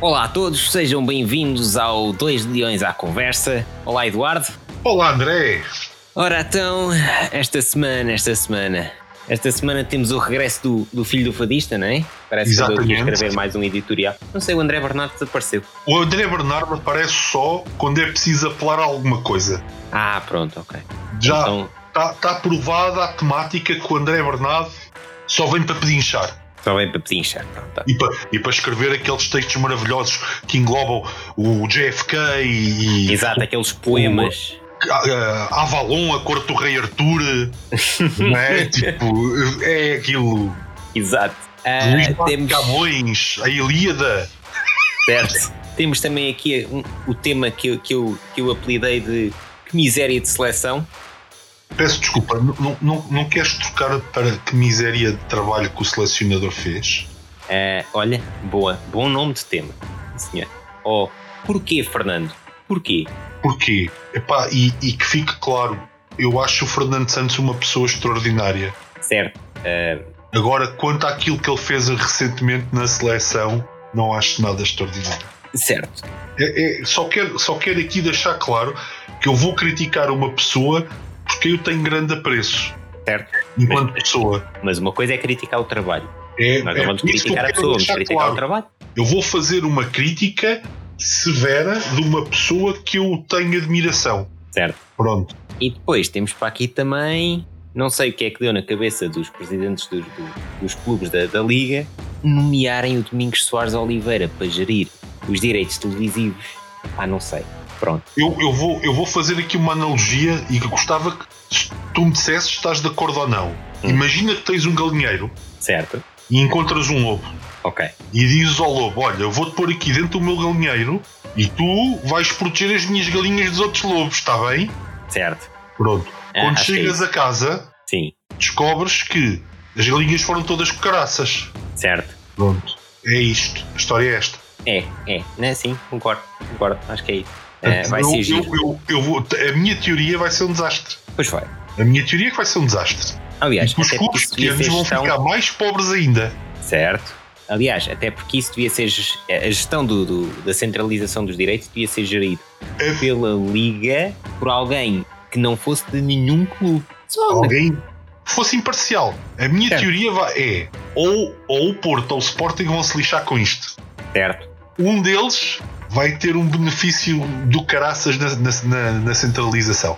Olá a todos, sejam bem-vindos ao Dois Leões à Conversa. Olá, Eduardo. Olá, André. Ora então, esta semana, esta semana, esta semana temos o regresso do, do filho do fadista, não é? Parece que eu aqui Exatamente. escrever mais um editorial. Não sei, o André Bernardo desapareceu. O André Bernardo aparece só quando é preciso apelar a alguma coisa. Ah, pronto, ok. Já Então, está tá aprovada a temática que o André Bernardo só vem para pedinchar só vem para pedinchar. Tá. e para, e para escrever aqueles textos maravilhosos que englobam o JFK e, Exato, aqueles poemas. a- a Avalon, a corte do rei Arthur. não é? Tipo, é aquilo. Exato. Ah, Luís temos, Camões, a Ilíada. certo. Temos também aqui um- o tema que eu, que, eu, que eu apelidei de Que Miséria de Seleção. Peço desculpa, não, não, não, queres trocar para que miséria de trabalho que o selecionador fez? Ah, olha, boa, bom nome de tema, senhor. Oh, porquê, Fernando? Porquê? Porquê? Epá, e, e que fique claro, eu acho o Fernando Santos uma pessoa extraordinária. Certo. Ah, Agora, quanto àquilo que ele fez recentemente na seleção, não acho nada extraordinário. certo. É- é- só, quero, só quero aqui deixar claro que eu vou criticar uma pessoa porque eu tenho grande apreço Certo. enquanto Mas- pessoa. Mas uma coisa é criticar o trabalho. É, Nós é não vamos que eu criticar a pessoa, vamos criticar claro. o trabalho. Eu vou fazer uma crítica severa de uma pessoa que eu tenho admiração. Certo. Pronto. E depois temos para aqui também, não sei o que é que deu na cabeça dos presidentes dos, do- dos clubes da, da Liga, nomearem o Domingos Soares Oliveira para gerir os direitos televisivos. Ah, não sei. Pronto. Eu, eu, vou, eu vou fazer aqui uma analogia e que gostava que tu me dissesses se estás de acordo ou não. Hum. Imagina que tens um galinheiro Certo. e encontras um lobo Ok. e dizes ao lobo: Olha, eu vou-te pôr aqui dentro do meu galinheiro e tu vais proteger as minhas galinhas dos outros lobos, está bem? Certo. Pronto. Ah, Quando é chegas isso. a casa, Sim. descobres que as galinhas foram todas caraças. Certo. Pronto. É isto. A história é esta. É, é. Né? Sim, concordo. Concordo. Acho que é isso. É, vai eu, ser eu, giro. eu, eu vou, a minha teoria vai ser um desastre. Pois vai. A minha teoria é que vai ser um desastre. Aliás, e os clubes pequenos vão gestão... ficar mais pobres ainda. Certo. Aliás, até porque isso devia ser. A gestão do, do- da centralização dos direitos devia ser gerido É. pela Liga por alguém que não fosse de nenhum clube. Só Alguém fosse imparcial. A minha Certo. teoria é ou, ou o Porto ou o Sporting vão se lixar com isto. Certo. Um deles vai ter um benefício do caraças na, na, na- centralização.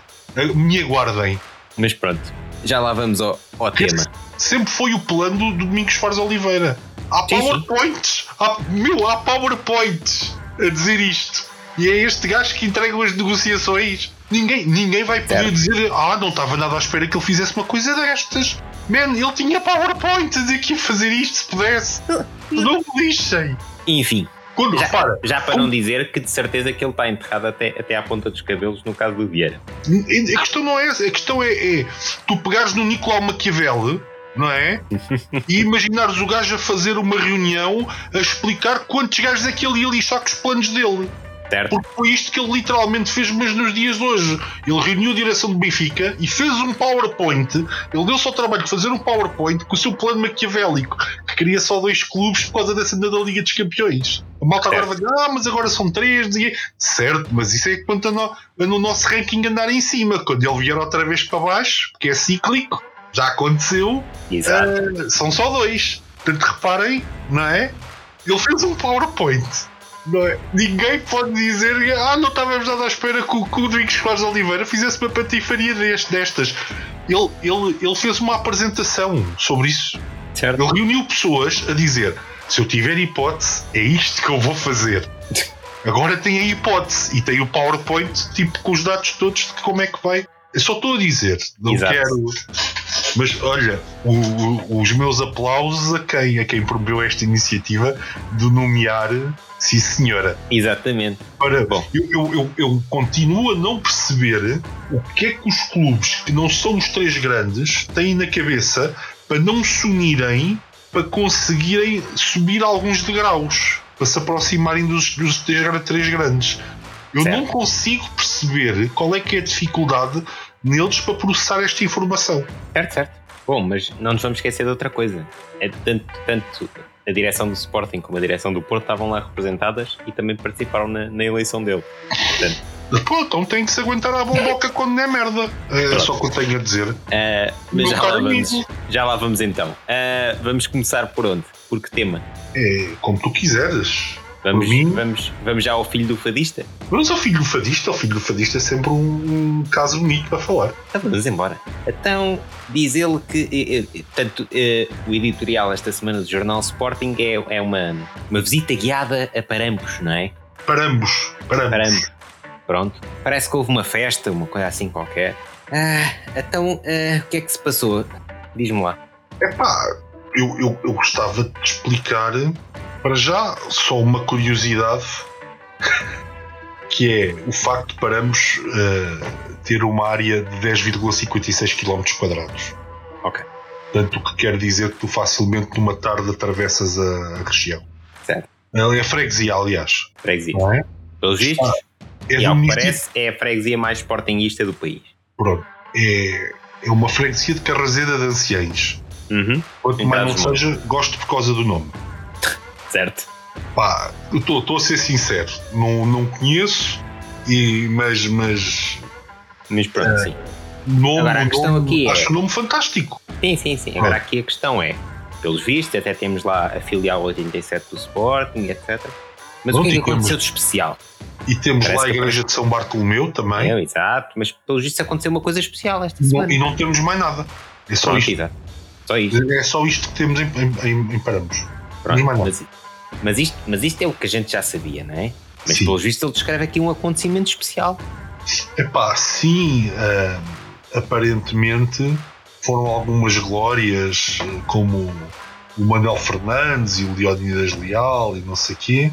Me aguardem. Mas pronto, já lá vamos ao, ao tema. Sempre foi o plano do Domingos Fares Oliveira. Há. PowerPoints! Há, meu, há PowerPoints a dizer isto. E é este gajo que entrega as negociações. Ninguém, ninguém vai poder Certo. dizer Ah, não estava nada à espera que ele fizesse uma coisa destas. Man, ele tinha PowerPoint a dizer que ia fazer isto se pudesse. não me lixem. Enfim, Quando, já, repara, já para não dizer que de certeza que ele está enterrado até, até à ponta dos cabelos no caso do Vieira. A questão não é essa. A questão é, é tu pegares no Nicolau Maquiavel, não é? e imaginares o gajo a fazer uma reunião a explicar quantos gajos é que ele ia lixar com os planos dele. Certo? Porque foi isto que ele literalmente fez, mas nos dias de hoje. Ele reuniu a direção do Benfica e fez um PowerPoint. Ele deu-se ao trabalho de fazer um PowerPoint com o seu plano maquiavélico, que queria só dois clubes por causa dessa da Liga dos Campeões. A malta agora vai dizer, ah, mas agora são três. E... Certo, mas isso é quanto a no, a no nosso ranking andar em cima. Quando ele vier outra vez para baixo, porque é cíclico, já aconteceu, Exato. ah, são só dois. Portanto, reparem, não é? Ele fez um PowerPoint. Não é? Ninguém pode dizer ah, não estávamos nada à espera que o, Domingos Soares Oliveira fizesse uma patifaria destas. Ele, ele, ele fez uma apresentação sobre isso. Certo? Ele reuniu pessoas a dizer: se eu tiver hipótese, é isto que eu vou fazer. Agora tem a hipótese e tem o PowerPoint tipo com os dados todos de como é que vai. Eu só estou a dizer, não Exato. quero. Mas olha, o- o- os meus aplausos a quem, a quem promoveu esta iniciativa de nomear sim senhora. Exatamente. Ora, Bom. eu, eu, eu, eu continuo a não perceber o que é que os clubes que não são os três grandes têm na cabeça para não se unirem para conseguirem subir alguns degraus, para se aproximarem dos, dos três, três grandes. Eu Certo. não consigo perceber qual é que é a dificuldade neles para processar esta informação. Certo, certo. Bom, mas não nos vamos esquecer de outra coisa. É tanto, tanto a direção do Sporting como a direção do Porto estavam lá representadas e também participaram na, na eleição dele. Portanto, Pô, então tem que se aguentar à bomboca quando é merda. É só o que eu tenho a dizer. uh, mas já lá, vamos, já lá vamos então. Uh, vamos começar por onde? Por que tema? É como tu quiseres. Vamos, mim- vamos, vamos já ao filho do fadista? Mas o filho do fadista, o filho do fadista é sempre um, um caso bonito para falar. Então vamos embora. Então, diz ele que eh, tanto, eh, o editorial esta semana do Jornal Sporting é, é uma, uma visita guiada a Parambos, não é? Para ambos. Para ambos. Parambos. Pronto. Parece que houve uma festa, uma coisa assim qualquer. Ah, então, ah, o que é que se passou? Diz-me lá. Epá, eu, eu, eu gostava de explicar para já só uma curiosidade que é o facto de Paramos eh, ter uma área de 10,56 km quadrados. Ok. Portanto, o que quer dizer que tu facilmente numa tarde atravessas a, a região. Certo. É a freguesia, aliás. Freguesia. Não é? Pelos vistos, É e ao que parece, é a freguesia mais sportinguista do país. Pronto. É, é uma freguesia de Carrazeda de Anciães. Uhum. Quanto mais não seja, gosto por causa do nome. Certo. Pá, eu estou a ser sincero, não, não conheço, e, mas, mas Mas pronto, sim. nome, Agora, a questão nome- aqui é- acho o nome fantástico. Sim, sim, sim. Agora aqui a questão é, pelos vistos, até temos lá a filial 87 do Sporting, etc. Mas o Pronto, que é que aconteceu de especial? E temos Parece lá a igreja de São Bartolomeu também, É, exato, mas pelos vistos aconteceu uma coisa especial esta não- semana. e não temos mais nada. É só Pronto, isto. Só isto. É só isto que temos em, em, em, em Paramos. Pronto, mas, mas isto, mas isto é o que a gente já sabia, não é? Mas Sim. pelos vistos ele descreve aqui um acontecimento especial. Epá, sim, ah, aparentemente foram algumas glórias, como o Manuel Fernandes e o Leonidas Leal e não sei quê,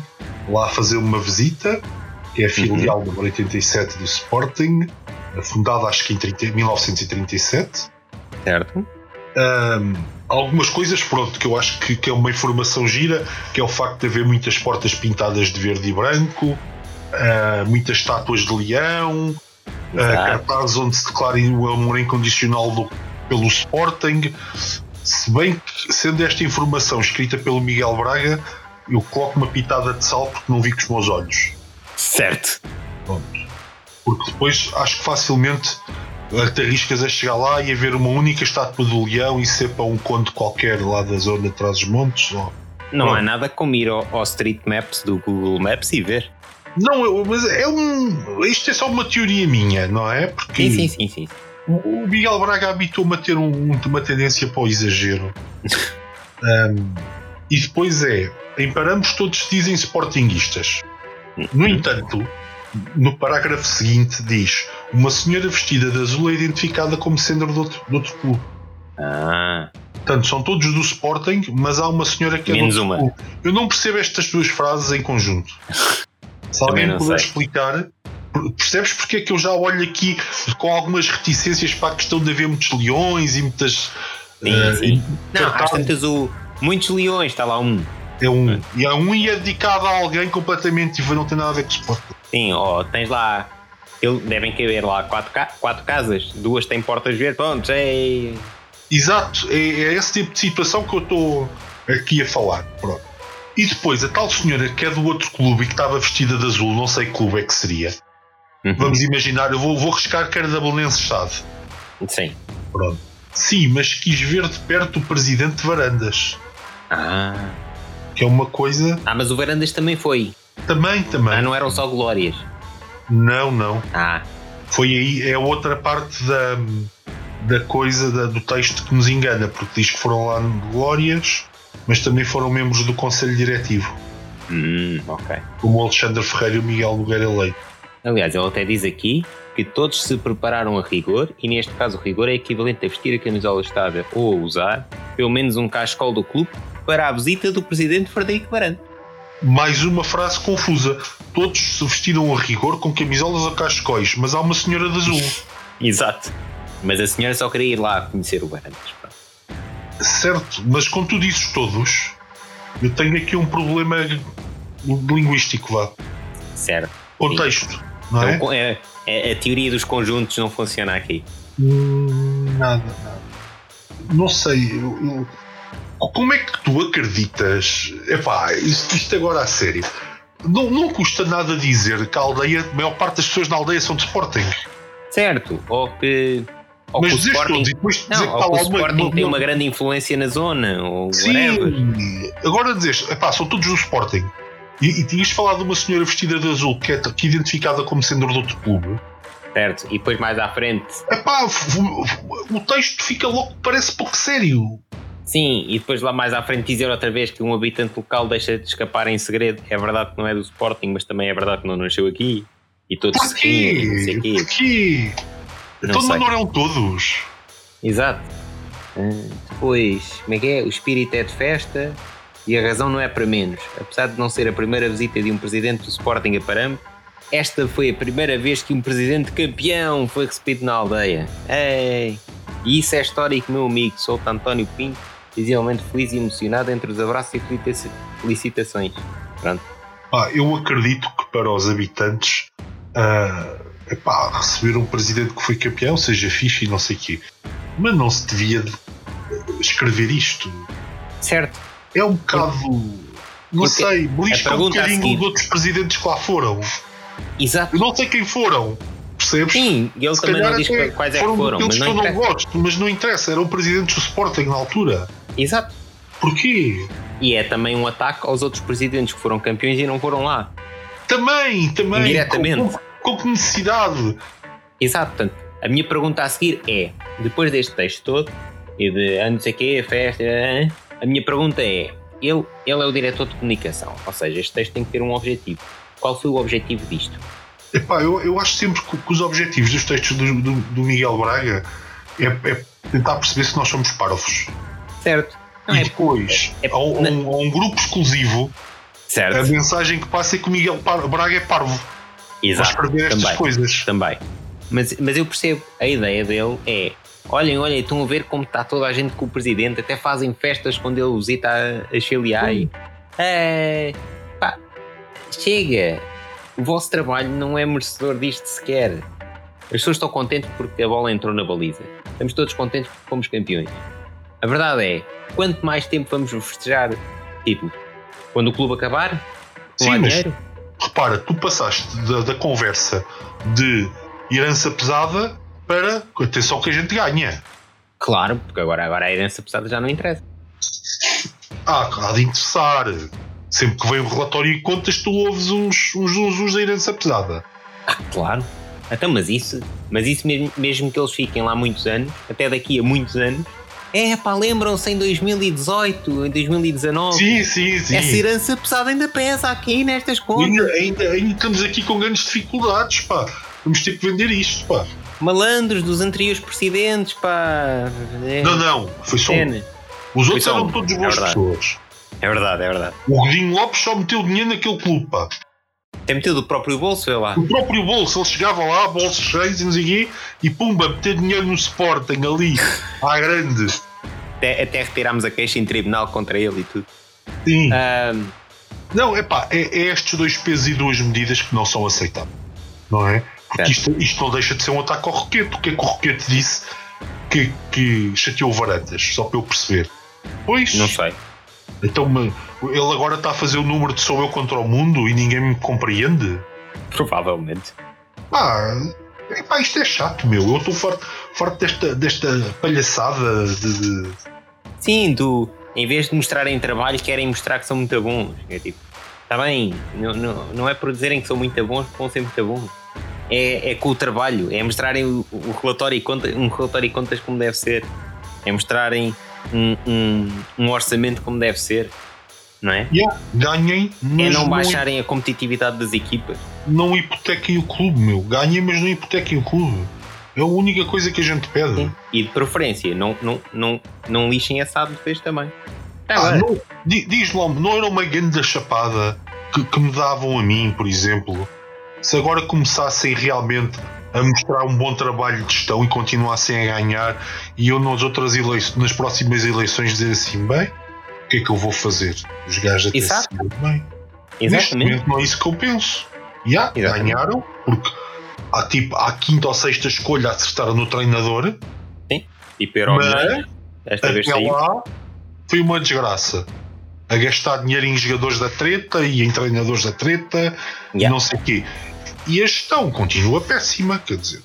lá fazer uma visita, que é a filial número 87 do Sporting, fundada acho que em 30 1937. Certo? Ahm, algumas coisas, pronto, que eu acho que, que é uma informação gira, que é o facto de haver muitas portas pintadas de verde e branco, ah, muitas estátuas de leão, Exato. cartazes onde se declara o amor incondicional do- pelo Sporting. Se bem que, sendo esta informação escrita pelo Miguel Braga, eu coloco uma pitada de sal porque não vi com os meus olhos. Certo. Porque depois acho que facilmente te arriscas a chegar lá e a ver uma única estátua do leão e ser para um conto qualquer lá da zona de trás dos montes. ou- Não há Pronto. nada como ir ao, ao Street Maps do Google Maps e ver. Não, eu- mas é um. Isto é só uma teoria minha, não é? Porque Sim, sim, sim, sim. o o Miguel Braga habituou-me a ter um- uma tendência para o exagero. Um, e depois é, em Paramos todos dizem sportinguistas. No entanto, no parágrafo seguinte diz uma senhora vestida de azul é identificada como sendo de outro, de outro clube. Ah, Portanto, são todos do Sporting, mas há uma senhora que é Menos do outro uma. clube. Eu não percebo estas duas frases em conjunto. Se alguém puder sei. explicar, per- percebes porque é que eu já olho aqui com algumas reticências para a questão de haver muitos leões e muitas. sim, eh, sim. Não, cartazes? tantas o. Muitos leões, está lá um. É um. E há um e é dedicado a alguém completamente e não tem nada a ver com o Sporting. Sim, ó, tens lá. Ele- Devem caber lá quatro, ca- quatro casas, duas têm portas verdes, pronto, é. Exato, é, é esse tipo de situação que eu estou aqui a falar. Pronto. E depois, a tal senhora que é do outro clube e que estava vestida de azul, não sei que clube é que seria. Uhum. Vamos imaginar, eu vou, vou arriscar que era da Belenense Estado. Sim. Pronto. Sim, mas quis ver de perto o presidente de Varandas, Ah. que é uma coisa. ah, mas o Varandas também foi. Também, também. Ah, não eram só glórias. Não, não. Ah, Foi aí, é outra parte da, da coisa da- do texto que nos engana, porque diz que foram lá glórias, mas também foram membros do Conselho Diretivo, hum, ok. como o Alexandre Ferreira e o Miguel Nogueira Leite. Aliás, ele até diz aqui que todos se prepararam a rigor, e neste caso o rigor é equivalente a vestir a camisola estada ou a usar pelo menos um cascol do clube para a visita do presidente Frederico Barante. Mais uma frase confusa. Todos se vestiram a rigor com camisolas a cascóis, mas há uma senhora de azul. Exato. Mas a senhora só queria ir lá conhecer o pronto. Certo, mas com tu dizes todos, eu tenho aqui um problema linguístico, vá. Certo. Contexto, não é? Então, é- é- a teoria dos conjuntos não funciona aqui. Hum, Nada, nada. não sei, eu, eu, como é que tu acreditas? Epá, isto, isto agora a sério. Não, não custa nada dizer que a aldeia, a maior parte das pessoas na aldeia são de Sporting. Certo, ou que. Ou Mas que o Sporting, todos depois dizer não, que ou está que o Sporting uma- tem uma- grande influência na zona, ou Sim, whatever. agora dizes, epá, são todos do Sporting. E, e tinhas falado de uma senhora vestida de azul que é, que é identificada como sendo de outro clube. Certo, e depois mais à frente. Epá, f- o texto fica louco, parece pouco sério. Sim, e depois lá mais à frente dizer outra vez que um habitante local deixa de escapar em segredo. É verdade que não é do Sporting, mas também é verdade que não nasceu aqui. E todos se riem, não? Não Então não eram todos. Exato. Ah, Depois, como é que é? O espírito é de festa e a razão não é para menos. Apesar de não ser a primeira visita de um presidente do Sporting a Parambe, esta foi a primeira vez que um presidente campeão foi recebido na aldeia. Ei! E isso é histórico, meu amigo. Sou António Pinto, visivelmente feliz e emocionado entre os abraços e felicita- felicitações. Pronto. Pá, eu acredito que para os habitantes ah, epá, receber um presidente que foi campeão seja fixe e não sei o quê. Mas não se devia de- escrever isto. Certo. É um bocado. Não Porque sei, belisca um a bocadinho de outros presidentes que lá foram. Exato. Eu não sei quem foram, percebes? Sim, e ele Se também não diz quais é que foram mas não não gosto, mas não interessa, eram presidentes do Sporting na altura. Exato. Porquê? E é também um ataque aos outros presidentes que foram campeões e não foram lá. Também, também. Indiretamente. Com, com, com que necessidade? Exato. Portanto, a minha pergunta a seguir é: depois deste texto todo, e de ah, não sei o quê, festa, ah, a minha pergunta é: ele, ele é o diretor de comunicação, ou seja, este texto tem que ter um objetivo. Qual foi o objetivo disto? Epá, eu, eu acho sempre que, que os objetivos dos textos do, do, do Miguel Braga é, é tentar perceber se nós somos parvos. Certo. Não e é depois, é- a, um, a um grupo exclusivo, a certo. mensagem que passa é que o Miguel Braga é parvo. Para Exato. escrever estas Também. coisas. Também. Mas, mas eu percebo, a ideia dele é: olhem, olhem, estão a ver como está toda a gente com o presidente, até fazem festas quando ele visita a, a Chiliai. É, pá, chega! O vosso trabalho não é merecedor disto sequer. As pessoas estão contentes porque a bola entrou na baliza. Estamos todos contentes porque fomos campeões. A verdade é: quanto mais tempo vamos festejar títulos? Quando o clube acabar? Com Sim, mas- dinheiro? Repara, tu passaste da, da conversa de herança pesada para atenção que a gente ganha. Claro, porque agora, agora a herança pesada já não interessa. Ah, há de interessar. Sempre que vem o relatório e contas, tu ouves uns, uns, uns, uns da herança pesada. Claro. Então, mas isso, mas isso mesmo, mesmo que eles fiquem lá muitos anos, até daqui a muitos anos, é pá, lembram-se em 2018, em 2019, Sim, sim, sim. essa herança pesada ainda pesa aqui nestas contas. Ainda, ainda, ainda estamos aqui com grandes dificuldades, pá. Vamos ter que vender isto, pá. Malandros dos anteriores presidentes, pá. É, Não, não, foi só um. Os outros eram um, todos é boas verdade. pessoas. É verdade, é verdade. O Godinho Lopes só meteu dinheiro naquele clube, pá. Tem metido o próprio bolso, vê lá. O próprio bolso, ele chegava lá, bolsos cheios e não sei quê, e pumba, meter dinheiro no Sporting ali, à grande. Até, até retirámos a queixa em tribunal contra ele e tudo. Sim. Ahm, Não, é pá, é, é estes dois pesos e duas medidas que não são aceitáveis. Não é? Porque isto, isto não deixa de ser um ataque ao Roquete. O que é que o Roquete disse que, que chateou Varandas? Só para eu perceber. Pois, não sei. Então me- ele agora está a fazer o número de sou eu contra o mundo e ninguém me compreende? Provavelmente. Pá, epá, isto é chato, meu. Eu estou farto, farto desta, desta palhaçada de. de- Sim, do, em vez de mostrarem trabalho, querem mostrar que são muito bons. É tipo, está bem, não, não, não é por dizerem que são muito bons que vão ser muito bons. É, é com o trabalho, é mostrarem o, o relatório e conta, um relatório e contas como deve ser. É mostrarem um, um, um orçamento como deve ser. Não é? Yeah, ganhem, É mas não não, baixarem a competitividade das equipas. não hipotequem o clube, meu. Ganhem, mas não hipotequem o clube. É a única coisa que a gente pede. Sim. E de preferência, não, não, não, não lixem essa depois também. Tá Ah, não, di- diz lá, não era uma grande chapada que, que me davam a mim, por exemplo, se agora começassem realmente a mostrar um bom trabalho de gestão e continuassem a ganhar, e eu nas outras eleições, nas próximas eleições dizer assim, bem, o que é que eu vou fazer? Os gajos até Exato. se bem. Neste Exatamente. momento não é isso que eu penso. Já, Exatamente. ganharam, porque há tipo, à quinta ou sexta escolha acertaram no treinador, Tipo Euro mas, Esta vez saiu. lá foi uma desgraça. A gastar dinheiro em jogadores da treta e em treinadores da treta e Yeah. não sei o quê. E a gestão continua péssima, quer dizer.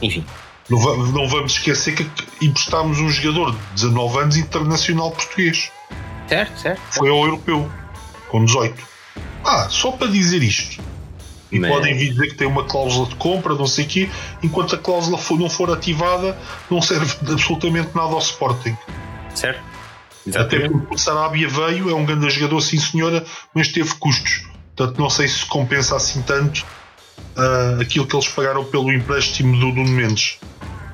Enfim, Não, não vamos esquecer que emprestámos um jogador de 19 anos internacional português. certo, certo. Foi ao europeu, com 18. Ah, só para dizer isto. E Mas- podem vir dizer que tem uma cláusula de compra, não sei o quê, enquanto a cláusula for- não for ativada, não serve absolutamente nada ao Sporting. Certo? Até Exatamente. porque o Sarabia veio, é um grande jogador, sim senhora, mas teve custos. Portanto, não sei se compensa assim tanto ah, aquilo que eles pagaram pelo empréstimo do Nuno Mendes.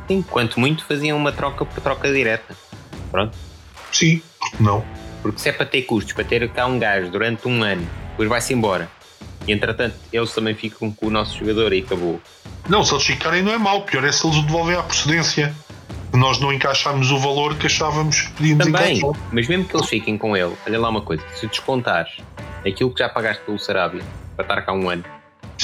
Sim, quanto muito faziam uma troca por troca direta. Pronto. Sim, porque não? Porque se é para ter custos, para ter cá um gajo durante um ano, depois vai-se embora. E entretanto, eles também ficam com o nosso jogador e acabou. Não, se eles ficarem não é mau, pior é se eles o devolvem à procedência. Nós não encaixámos o valor que achávamos que podíamos Também, encaixar. mas mesmo que eles fiquem com ele, olha lá uma coisa: se descontares aquilo que já pagaste pelo Sarabia para estar cá um ano,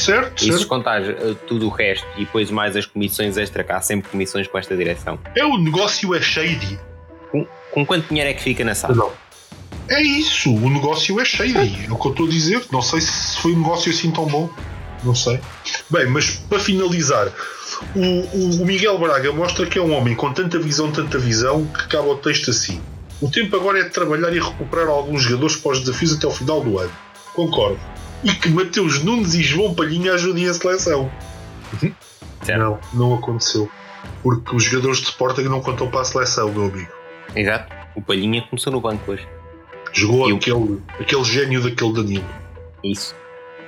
Certo, e se certo. eh, tudo o resto e depois mais as comissões extra, que há sempre comissões com esta direção, É o negócio é shady. com, com quanto dinheiro é que fica na sala? Não. É isso, o negócio é shady. É o que eu estou a dizer. Não sei se foi um negócio assim tão bom. Não sei. Bem, mas para finalizar, o, o- o Miguel Braga mostra que é um homem com tanta visão, tanta visão, que acaba o texto assim. O tempo agora é de trabalhar e recuperar alguns jogadores para os desafios até ao final do ano. Concordo. E que Mateus Nunes e João Palhinha ajudem a seleção. Certo. Não, não aconteceu. Porque os jogadores de Sporting não contam para a seleção, meu amigo. Exato. O Palhinha começou no banco hoje. Jogou E o- aquele, aquele gênio daquele Danilo. Isso.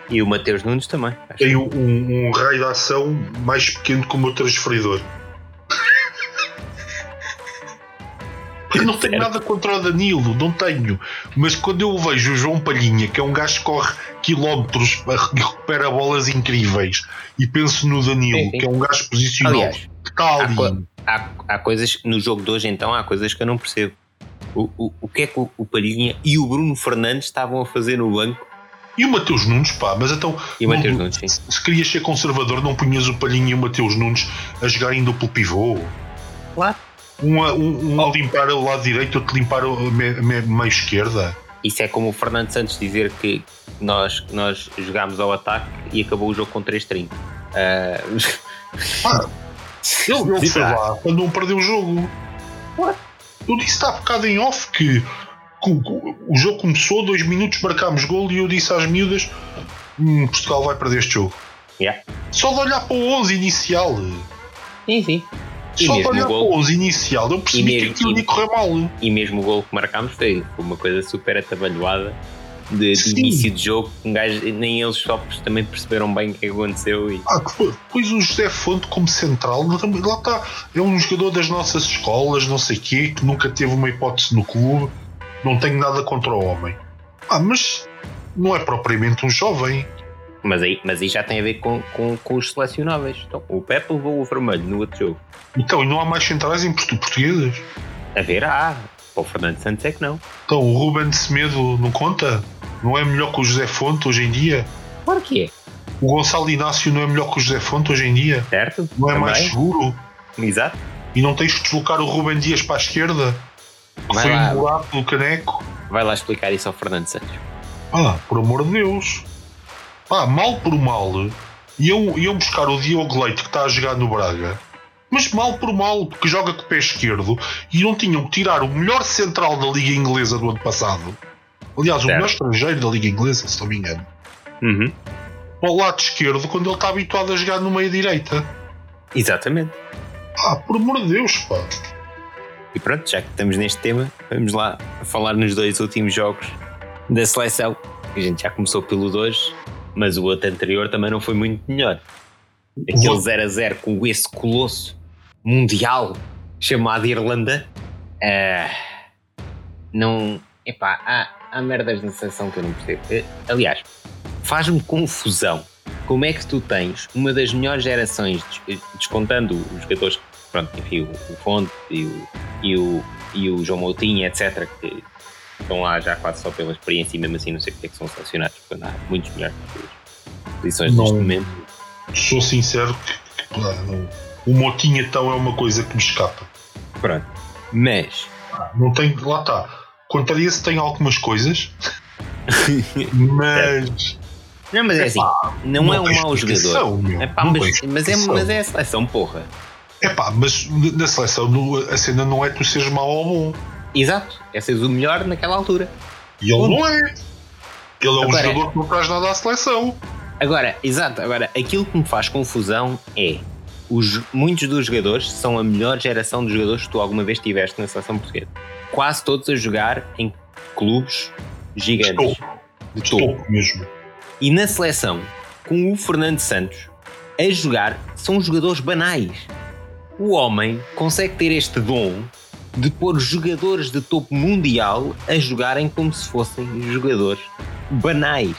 E o Mateus Nunes também. Tem um, um raio de ação mais pequeno que o meu transferidor. Eu não tenho nada contra o Danilo, não tenho. Mas quando eu vejo o João Palhinha, que é um gajo que corre quilómetros e recupera bolas incríveis, e penso no Danilo, Sim, sim. que é um gajo posicional Aliás, que está há, ali. co- há, há coisas no jogo de hoje, então, há coisas que eu não percebo. O, o, o que é que o, o Palhinha e o Bruno Fernandes estavam a fazer no banco? E o Mateus Nunes, pá, mas então. E o não- Nunes, sim. Se se querias ser conservador, não punhas o Palhinha e o Mateus Nunes a jogar em duplo pivô. Claro. Um, a- um, um Oh. a limpar o lado direito, outro a limpar a me- me- meio esquerda. Isso é como o Fernando Santos dizer que nós, nós jogámos ao ataque e acabou o jogo com 3-30. Ah, Ah, Sim, foi pá. lá quando não perdeu o jogo. Eu disse há bocado em off que, que o, que o jogo começou, dois minutos, marcámos gol e eu disse às miúdas: "Hum, Portugal vai perder este jogo. yeah. Só de olhar para o 11 inicial. Sim, sim. E Só de mesmo olhar o para gol. o 11 inicial, eu percebi E que mesmo- aquilo ia correr mal. E mesmo o gol que marcámos foi uma coisa super atabalhoada de, de início de jogo. Um gajo, nem eles só também perceberam bem o que é aconteceu. E, Ah, depois o José Fonte como central, lá está, é um jogador das nossas escolas, não sei quê, que nunca teve uma hipótese no clube, não tenho nada contra o homem. Ah, mas não é propriamente um jovem. Mas, aí, mas aí já tem a ver com, com, com os selecionáveis. Então, o Pepe levou o vermelho no outro jogo. Então, e não há mais centrais em portu- portugueses? A ver, ah, para o Fernando Santos é que não. Então, o Ruben Semedo não conta? Não é melhor que o José Fonte hoje em dia? Claro que é, O Gonçalo Inácio não é melhor que o José Fonte hoje em dia? certo? Não é Também. mais seguro? Exato. E não tens que deslocar o Ruben Dias para a esquerda? Que Vai foi lá. um buraco do caneco? Vai lá explicar isso ao Fernando Santos. Ah, por amor de Deus. Pá, mal por mal, iam, iam buscar o Diogo Leite que está a jogar no Braga. Mas mal por mal, porque joga com o pé esquerdo e não tinham que tirar o melhor central da Liga Inglesa do ano passado. Aliás, o melhor estrangeiro da Liga Inglesa, se não me engano. Uhum. Para o lado esquerdo, quando ele está habituado a jogar no meio direita. Exatamente. Ah, por amor de Deus, pá. E pronto, já que estamos neste tema, vamos lá falar nos dois últimos jogos da seleção. A gente já começou pelo 2, mas o outro anterior também não foi muito melhor. Aquele Vou- 0 a 0 com esse colosso mundial chamado Irlanda. ah, não. Epá, há, há merdas na seleção que eu não percebo. Eh, Aliás, faz-me confusão. Como é que tu tens uma das melhores gerações, des- descontando os jogadores, pronto, enfim, o, o Fonte e o, e, o, e o João Moutinho, etc., que estão lá já quase só pela experiência e mesmo assim não sei porque é que são selecionados, quando há muitos melhores posições Não. neste momento. Sou sincero que, que, pá, não- o Motinha então é uma coisa que me escapa. Pronto. Mas Não tem, lá está. Quanto a esse, tem algumas coisas, mas. Não, mas é assim, não, não é um mau jogador. É pá, mas, mas, é, mas é a seleção, porra. É pá, mas na seleção a cena não é tu seres mau ou bom. Exato, é seres o melhor naquela altura. E ele Ponto. não é. Ele é um Agora- jogador que não traz nada à seleção. Agora, exato, agora aquilo que me faz confusão é os, muitos dos jogadores são a melhor geração de jogadores que tu alguma vez tiveste na seleção portuguesa. Quase todos a jogar em clubes gigantes. De De topo. topo mesmo. E na seleção, com o Fernando Santos a jogar, são jogadores banais. O homem consegue ter este dom de pôr jogadores de topo mundial a jogarem como se fossem jogadores banais.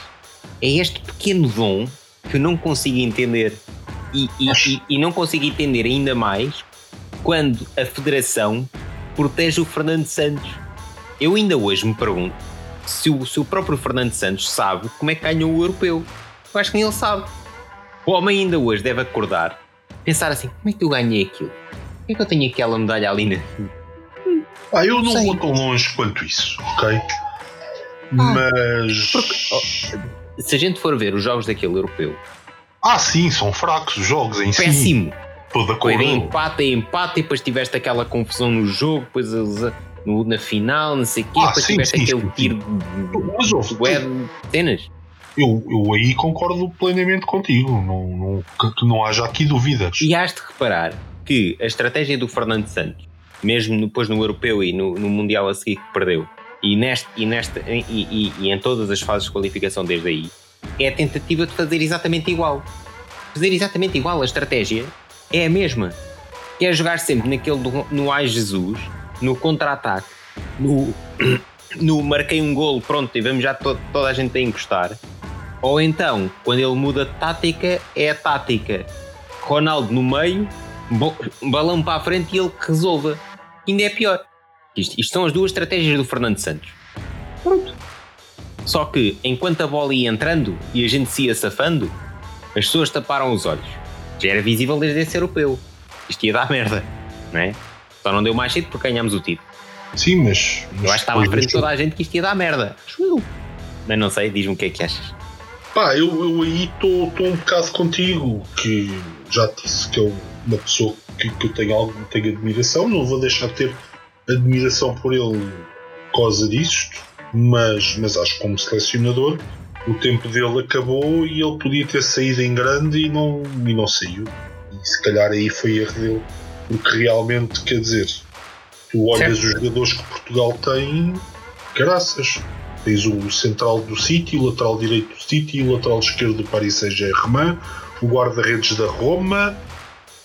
É este pequeno dom que eu não consigo entender. E, e- e- e não consigo entender ainda mais quando a Federação protege o Fernando Santos. Eu ainda hoje me pergunto se o, se o próprio Fernando Santos sabe como é que ganhou o europeu. Eu acho que nem ele sabe. O homem ainda hoje deve acordar, pensar assim: como é que eu ganhei aquilo? Por que é que eu tenho aquela medalha ali na. Ah, eu não Sei. vou tão longe quanto isso, ok? Mas. Porque, oh, se a gente for ver os jogos daquele europeu, Ah, sim, são fracos os jogos em si. péssimo. De Foi de empate em empate e depois tiveste aquela confusão no jogo, depois eles, no- na final, não sei o quê, Ah, depois sim, tiveste sim, aquele sim, sim. tiro Mas ouve, de web, cenas. eu, eu aí concordo plenamente contigo. Não, não, que, que não haja aqui dúvidas. E has de reparar que a estratégia do Fernando Santos, mesmo depois no Europeu e no, no Mundial a seguir que perdeu, e, neste, e, nesta, e, e- e em todas as fases de qualificação desde aí, é a tentativa de fazer exatamente igual. Fazer exatamente igual. A estratégia é a mesma. Que é jogar sempre naquele do, no Ai Jesus, no contra-ataque, no, no marquei um golo, pronto, e vamos já to- toda a gente a encostar. Ou então, quando ele muda de tática, é a tática Ronaldo no meio, balão para a frente e ele que resolva. Ainda é pior. Isto, isto são as duas estratégias do Fernando Santos. Pronto. Só que enquanto a bola ia entrando e a gente se ia safando, as pessoas taparam os olhos. Já era visível desde esse europeu. Isto ia dar merda, não é? Só não deu mais cedo porque ganhámos o título. Sim, mas. mas Eu acho que estava à frente de toda a gente que isto ia dar merda. Acho eu. Mas não sei, diz-me o que é que achas. Pá, eu, eu aí estou um bocado contigo, que já te disse que é uma pessoa que, que eu tenho algo, tenho admiração, não vou deixar de ter admiração por ele por causa disto, mas, mas acho que como selecionador o tempo dele acabou e ele podia ter saído em grande e não, e não saiu. E se calhar aí foi erro dele, porque realmente, quer dizer, tu olhas os jogadores que Portugal tem, graças. Tens o central do City, o lateral direito do City, o lateral esquerdo do Paris Saint-Germain, o guarda-redes da Roma.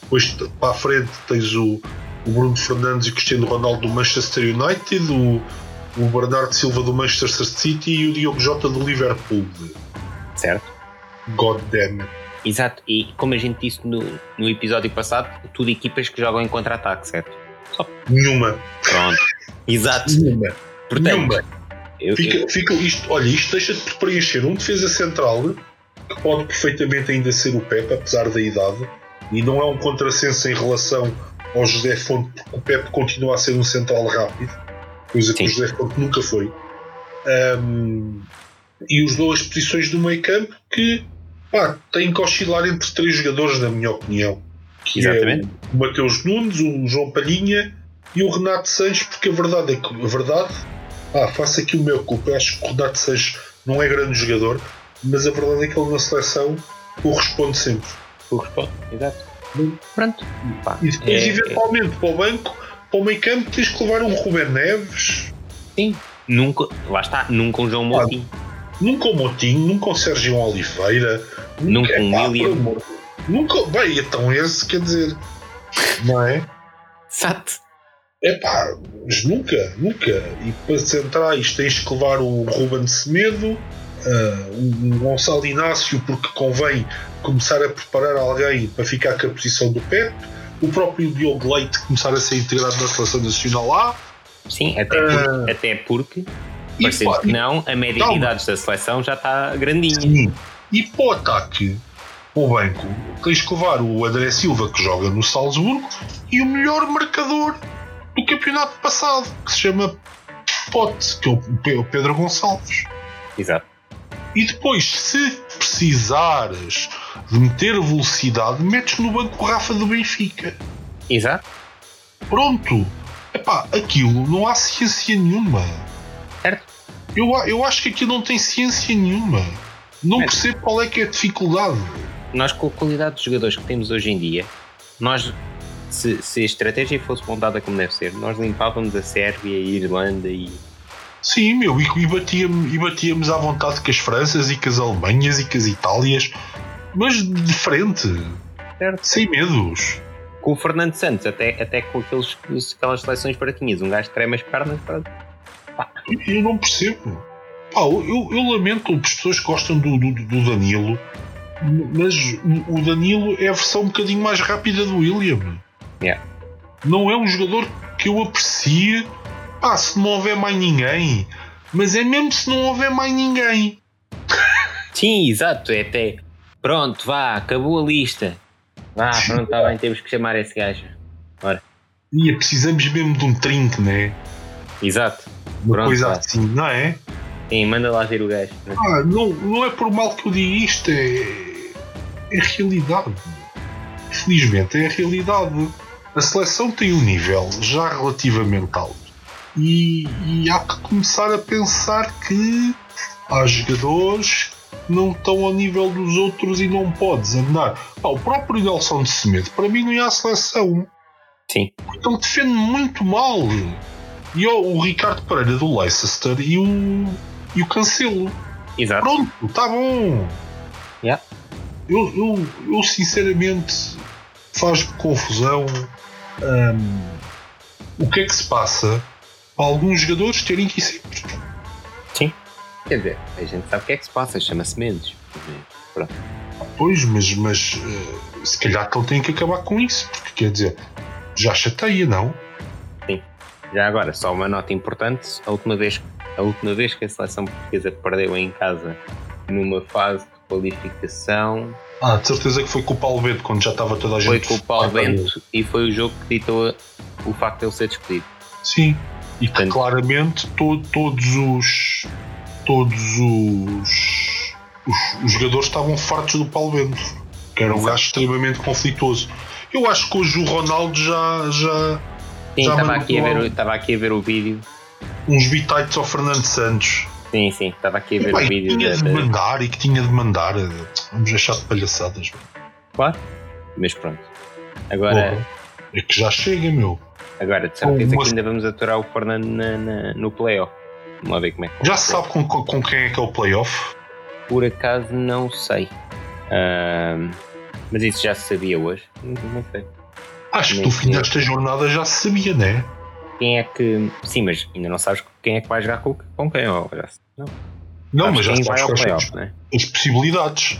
Depois para a frente tens o, o Bruno Fernandes e o Cristiano Ronaldo do Manchester United, o, o Bernardo Silva do Manchester City e o Diogo Jota do Liverpool. Certo? God damn it. Exato. E como a gente disse no, no episódio passado, tudo equipas que jogam em contra-ataque, certo? Nenhuma. Pronto. Exato. Nenhuma. Portanto, Nenhuma. eu, Fica, eu, fica isto, olha, isto deixa-te por preencher um defesa central que pode perfeitamente ainda ser o Pepe, apesar da idade, e não é um contrassenso em relação ao José Fonte, porque o Pepe continua a ser um central rápido, coisa que Sim. o José Fonte nunca foi. Ahm, e os duas posições do meio campo que pá, têm que oscilar entre três jogadores, na minha opinião. Que Exatamente. é o Mateus Nunes, o João Palhinha e o Renato Sanches, porque a verdade é que a verdade ah, faço aqui o meu culpa. Eu acho que o Renato Sanches não é grande jogador, mas a verdade é que ele na seleção corresponde sempre. Corresponde. Exato. Pronto. Pá, E depois, é- eventualmente, para o banco, para o meio campo, tens que levar um Ruben Neves, Sim. Nunca, lá está, nunca um João Moutinho. nunca o Motinho, nunca o Sérgio Oliveira, Nunca um Epá, William. por amor. Nunca, bem, então esse quer dizer, não é? Exato. É pá, mas nunca, nunca. E para centrais tens que levar o Ruben Semedo, ah, o Gonçalo Inácio, porque convém começar a preparar alguém para ficar com a posição do Pep, o próprio Diogo Leite começar a ser integrado na seleção nacional A. Sim, até, por- até porque, parecendo que não, a média de idades da seleção já está grandinha. Sim. E para o ataque, o banco, tens que levar o André Silva, que joga no Salzburgo, e o melhor marcador do campeonato passado, que se chama Pote, que é o Pedro Gonçalves. Exato. E depois, se precisares de meter velocidade, metes no banco Rafa do Benfica. Exato. Pronto. Epá, aquilo não há ciência nenhuma. Certo. Eu, eu acho que aquilo não tem ciência nenhuma. Não É. percebo qual é que é a dificuldade. Nós, com a qualidade de jogadores que temos hoje em dia, nós, se, se a estratégia fosse montada como deve ser, nós limpávamos a Sérvia e a Irlanda e. Sim, meu, e, e, batíamos, e batíamos à vontade com as Franças e com as Alemanhas e com as Itálias, mas de frente, Certo. sem medos. Com o Fernando Santos, até, até com aqueles, aquelas seleções baratinhas, um gajo que treme as pernas para. Eu não percebo. Pá, eu, eu lamento as pessoas que gostam do, do, do Danilo, mas o Danilo é a versão um bocadinho mais rápida do William. Yeah. Não é um jogador que eu aprecie. Pá, se não houver mais ninguém. Mas é mesmo se não houver mais ninguém. Sim, exato, é até. Pronto, vá, acabou a lista. Vá, pronto, está bem, temos que chamar esse gajo. E é, precisamos mesmo de um trinque, né? Exato. Uma Pronto, coisa vá. assim, não é? Sim, manda lá ver o gajo. Ah, não, não é por mal que eu digo isto, é, é realidade. Felizmente é a realidade. A seleção tem um nível já relativamente alto. E, e há que começar a pensar que há jogadores não estão ao nível dos outros e não podes andar. O próprio Nelson de Semedo, para mim, não é a seleção. Sim. Porque ele defende muito mal. E ó, o Ricardo Pereira do Leicester e o, e o Cancelo. Exato. Pronto, tá bom. Yeah. Eu, eu, eu sinceramente faz-me confusão hum, o que é que se passa alguns jogadores terem que ir sempre. Quer dizer, a gente sabe o que é que se passa, chama-se Mendes. Pronto. Pois, mas, mas eh, se calhar que ele tem que acabar com isso, porque quer dizer, já chateia, não? Já agora, só uma nota importante: a última vez, a última vez que a seleção portuguesa perdeu em casa numa fase de qualificação Ah, de certeza que foi com o Paulo Bento quando já estava toda a gente. foi com o Paulo. Bento e foi o jogo que ditou o facto de ele ser despedido. Sim, e Portanto- claramente to- todos os. Todos os, os. os jogadores estavam fartos do Paulo Bento, que era um gajo extremamente conflituoso. Eu acho que hoje o Ronaldo já. já Sim, estava aqui, a ver, estava aqui a ver o vídeo. uns bitites ao Fernando Santos. Sim, sim, estava aqui a ver Epá, o e que vídeo. tinha de da- mandar e que tinha de mandar. eh, Vamos deixar de palhaçadas. Claro. Mas pronto. Agora. É que já chega, meu. agora de certeza Uma- que ainda vamos aturar o Fernando na, na- no playoff. Vamos ver como é que Já se sabe com, com, com quem é que é o playoff? Por acaso não sei. Ahm, mas isso já se sabia hoje? Não, não sei. Acho que Nem no fim desta jornada já se sabia, né? Quem é que. Sim, mas ainda não sabes quem é que vai jogar com, com quem? Ou já se- não. Não, Sabes mas já sabes vai são as, playoff, né? as possibilidades.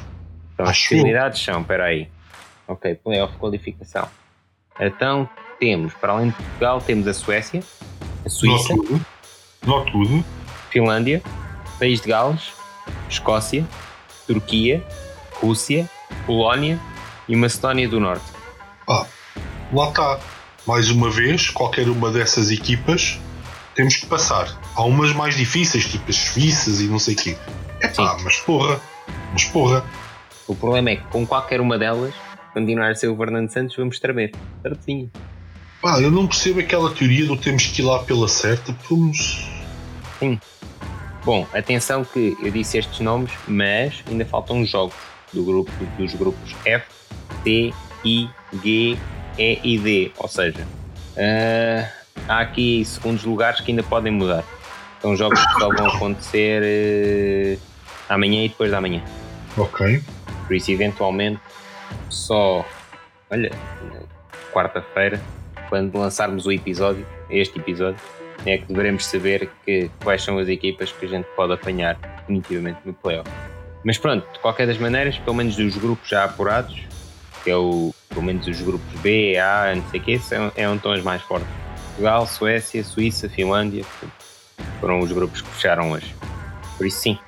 Então as Acho eu. possibilidades são, espera aí. Ok, playoff qualificação. Então temos, para além de Portugal, temos a Suécia, a Suíça, tudo. Não tudo. Finlândia, País de Gales, Escócia, Turquia, Rússia, Polónia e Macedónia do Norte. Lá está. Mais uma vez, qualquer uma dessas equipas temos que passar. Há umas mais difíceis, tipo as suíças e não sei o quê. É pá, mas porra. Mas porra. O problema é que com qualquer uma delas, continuar a ser o Fernando Santos, vamos tremer. Certinho. Pá, eu não percebo aquela teoria do temos que ir lá pela certa, vamos. Bom, atenção que eu disse estes nomes, mas ainda faltam jogos do grupo, dos grupos F, C, I, G, E e D. Ou seja, ah, há aqui segundos lugares que ainda podem mudar. São jogos que só vão acontecer eh, amanhã e depois da manhã. Ok. Por isso, eventualmente, só. Olha, quarta-feira, quando lançarmos o episódio, este episódio, é que devemos saber que, quais são as equipas que a gente pode apanhar definitivamente no playoff. Mas pronto, de qualquer das maneiras, pelo menos dos grupos já apurados, que é o, pelo menos os grupos B, A, não sei o que, são, é onde estão as mais fortes. Portugal, Suécia, Suíça, Finlândia, foram os grupos que fecharam hoje. Por isso sim,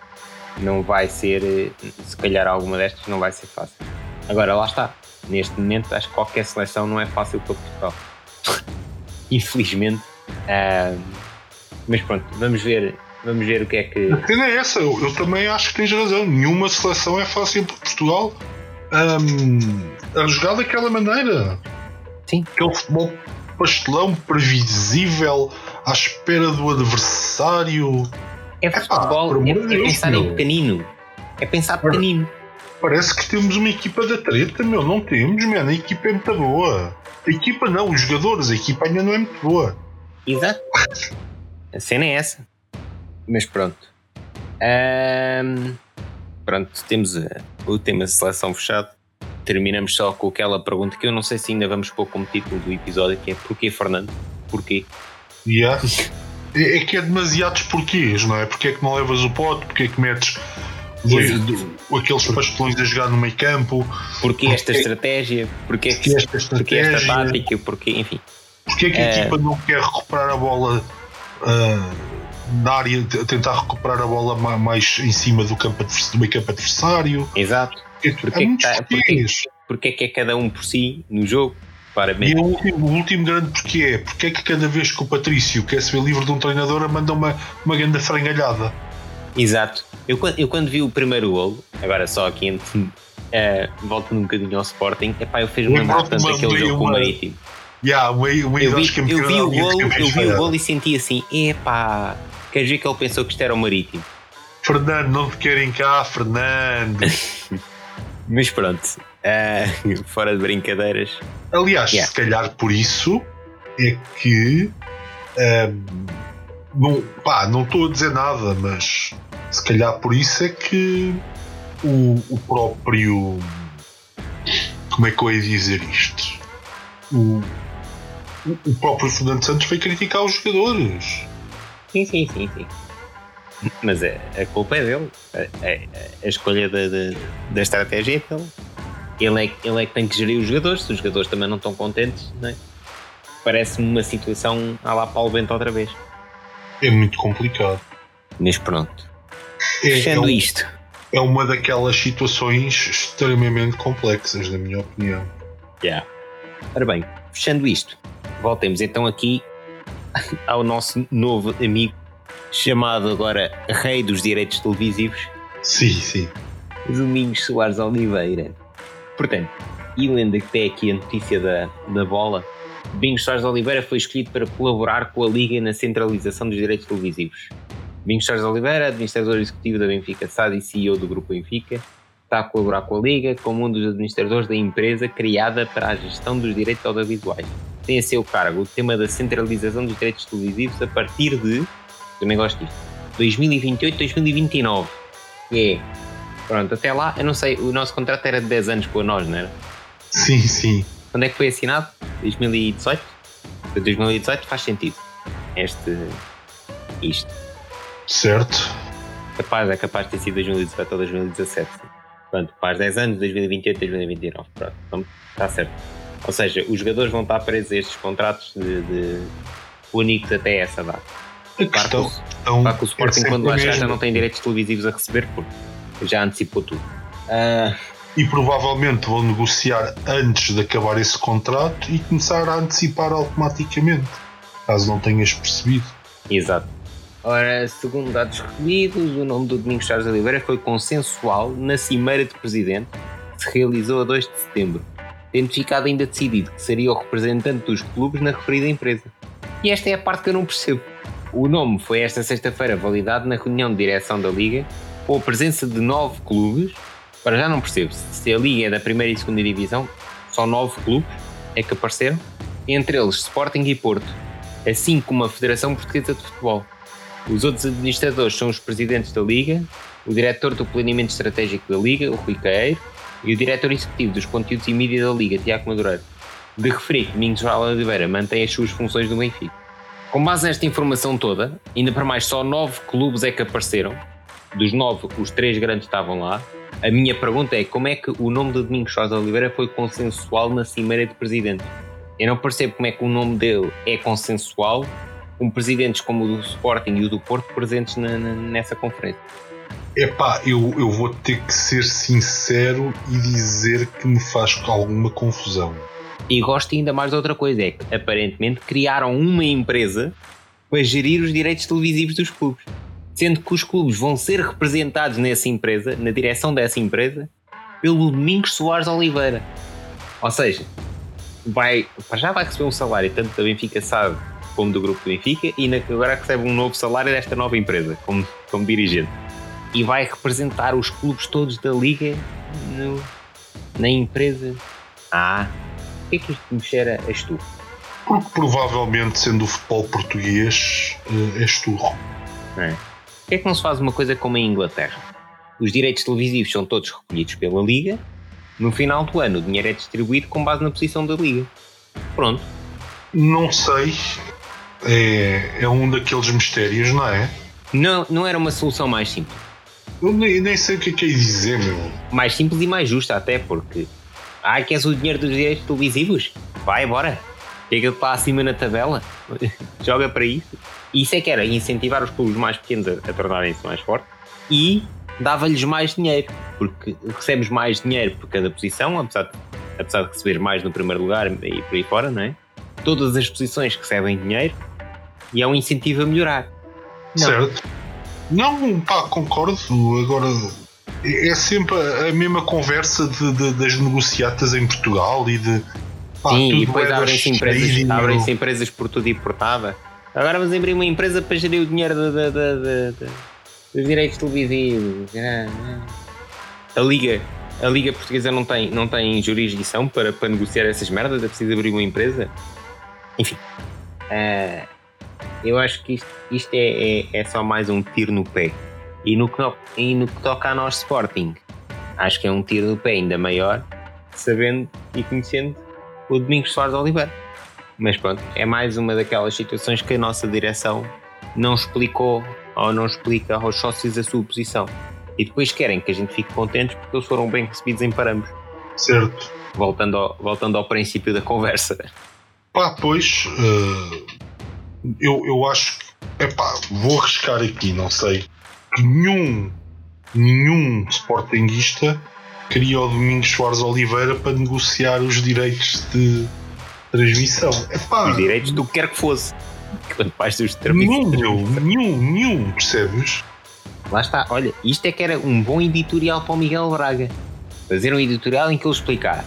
não vai ser, eh, se calhar alguma destas não vai ser fácil. Agora lá está, neste momento acho que qualquer seleção não é fácil para Portugal. infelizmente. Uh, mas pronto, vamos ver, vamos ver o que é que. A cena é essa, eu, eu, também acho que tens razão. Nenhuma seleção é fácil para Portugal um, a jogar daquela maneira. Sim. Aquele futebol pastelão, previsível, à espera do adversário. É futebol, é, é, Deus, pensar meu. em pequenino. É pensar pequenino. Parece que temos uma equipa da treta, meu. Não temos, mano. A equipa é muito boa. A equipa não, os jogadores. A equipa ainda não é muito boa. Exato. A cena é essa. Mas pronto. Um, pronto, temos uh, o tema de seleção fechado. Terminamos só com aquela pergunta que eu não sei se ainda vamos pôr como título do episódio, que é Porquê Fernando? Porquê? Yeah. É, é que é demasiados porquês, não é? Porque é que não levas o pote? Porque é que metes aqueles pastelões a jogar no meio campo? Porque esta estratégia? Porque, porque, esta, estratégia, porque esta tática? Porque, enfim. Porque é que a uh, equipa não quer recuperar a bola uh, na área, tentar recuperar a bola mais em cima do, campo, do meio campo adversário? Exato. Porque, porque, é tá, porque, porque é que é cada um por si no jogo? E o último, o último grande porquê é porque é que cada vez que o Patrício quer se ver livre de um treinador manda uma, uma grande frangalhada. Exato. Eu, eu quando vi o primeiro golo, agora só aqui entre, uh, volto um bocadinho ao Sporting, epá, eu fiz-me lembrar tanto aquele jogo com o Marítimo. Yeah, uma, uma eu, vi, eu vi o golo, eu vi o golo e senti assim, epá, queres ver que ele pensou que isto era o Marítimo? Fernando, não te querem cá, Fernando. Mas pronto, uh, fora de brincadeiras. Aliás, yeah. se calhar por isso é que. Um, não, pá, não estou a dizer nada, mas se calhar por isso é que o, o próprio. Como é que eu ia dizer isto? O, o próprio Fernando Santos foi criticar os jogadores. Sim, sim, sim, sim. Mas é, a culpa é dele. A, a, a escolha da, da, da estratégia é dele. Ele é, ele é que tem que gerir os jogadores. Se os jogadores também não estão contentes, não é? parece-me uma situação à lá Paulo Bento outra vez. É muito complicado. Mas pronto. É, Fechando é um, isto. É uma daquelas situações extremamente complexas, na minha opinião. Yeah. Ora bem, fechando isto, voltemos então aqui ao nosso novo amigo, chamado agora Rei dos Direitos Televisivos. Sim, sim. Domingos Soares Oliveira. Portanto, e lendo até aqui a notícia da, da bola, Domingos Soares Oliveira foi escolhido para colaborar com a Liga na centralização dos direitos televisivos. Domingos Soares Oliveira, administrador executivo da Benfica SAD e CEO do Grupo Benfica, está a colaborar com a Liga como um dos administradores da empresa criada para a gestão dos direitos audiovisuais. Tem a seu cargo o tema da centralização dos direitos televisivos a partir de, também gosto disto, 2028-2029. É, pronto, até lá, eu não sei, o nosso contrato era de 10 anos com a nós, não era? Sim, sim. Quando é que foi assinado? 2018? 2018 faz sentido. Este. Isto. Certo. Capaz, é capaz de ter sido 2018 ou 2017. Pronto, faz 10 anos, 2028, 2029. Pronto, então está certo. Ou seja, os jogadores vão estar presos a estes contratos de, de únicos até essa data. A questão, claro, que, o, que o Sporting, é quando lá chegar, já não tem direitos televisivos a receber, porque já antecipou tudo. Uh, e provavelmente vão negociar antes de acabar esse contrato e começar a antecipar automaticamente, caso não tenhas percebido. Exato. Ora, segundo dados recolhidos, o nome do Domingos Charles Oliveira foi consensual na Cimeira de Presidente, que se realizou a 2 de setembro, tendo ficado ainda decidido que seria o representante dos clubes na referida empresa. E esta é a parte que eu não percebo. O nome foi esta sexta-feira validado na reunião de direção da Liga, com a presença de nove clubes. Para já não percebo se a Liga é da primeira e segunda divisão, só nove clubes é que apareceram, entre eles Sporting e Porto, assim como a Federação Portuguesa de Futebol. Os outros administradores são os presidentes da Liga, o diretor do planeamento estratégico da Liga, o Rui Caeiro, e o diretor executivo dos conteúdos e mídia da Liga, Tiago Madureira. De referir que Domingos Oliveira mantém as suas funções do Benfica. Com base nesta informação toda, ainda para mais só nove clubes é que apareceram. Dos nove, os três grandes estavam lá. A minha pergunta é como é que o nome de Domingos Sousa Oliveira foi consensual na Cimeira de Presidente? Eu não percebo como é que o nome dele é consensual com presidentes como o do Sporting e o do Porto presentes na, na, nessa conferência. Epá, eu, eu vou ter que ser sincero e dizer que me faz alguma confusão. E gosto ainda mais de outra coisa, é que aparentemente criaram uma empresa para gerir os direitos televisivos dos clubes. Sendo que os clubes vão ser representados nessa empresa, na direção dessa empresa, pelo Domingos Soares Oliveira. Ou seja, vai, já vai receber um salário tanto da Benfica SAD como do grupo do Benfica e agora recebe um novo salário desta nova empresa como, como dirigente. E vai representar os clubes todos da Liga no, na empresa. Ah, o que é que isto me cheira a estufo? Porque provavelmente, sendo o futebol português, eh, é esturro. É. Por que é que não se faz uma coisa como em Inglaterra? Os direitos televisivos são todos recolhidos pela Liga. No final do ano, o dinheiro é distribuído com base na posição da Liga. Pronto. Não sei. É, é um daqueles mistérios, não é? Não, não era uma solução mais simples. Eu nem, nem sei o que é que é dizer, meu. Mais simples e mais justa, até porque. Ah, queres o dinheiro dos direitos televisivos? Vai, bora. Chega para acima na tabela. Joga para isso. E isso é que era incentivar os clubes mais pequenos a, a tornarem-se mais fortes e dava-lhes mais dinheiro, porque recebes mais dinheiro por cada posição, apesar de, apesar de receber mais no primeiro lugar e por aí fora, não é? Todas as posições recebem dinheiro e é um incentivo a melhorar. Não. Certo. Não, pá, concordo. Agora é sempre a mesma conversa de, de, das negociatas em Portugal e de. Pá, Sim, e depois abrem-se empresas, abrem empresas por tudo importada. Agora vamos abrir uma empresa para gerir o dinheiro de, dos direitos televisivos. Ah, ah. A Liga, a Liga Portuguesa não tem, não tem jurisdição para, para negociar essas merdas, é preciso abrir uma empresa. Enfim. Uh, eu acho que isto, isto é, é, é, só mais um tiro no pé. E no, que, e no que toca a nós Sporting, acho que é um tiro no pé ainda maior, sabendo e conhecendo o Domingos Soares Oliveira. Mas pronto, é mais uma daquelas situações que a nossa direção não explicou ou não explica aos sócios a sua posição. E depois querem que a gente fique contentes porque eles foram bem recebidos em parâmetros. Certo. Voltando ao, voltando ao princípio da conversa. Pá, pois. Uh eu, eu acho que. Epá, vou arriscar aqui, não sei. Que nenhum, nenhum sportinguista queria o Domingos Soares Oliveira para negociar os direitos de transmissão. Epá, os direitos do que quer que fosse. Quando faz os nenhum, nenhum, nenhum, percebes? Lá está, olha, isto é que era um bom editorial para o Miguel Braga. Fazer um editorial em que ele explicar.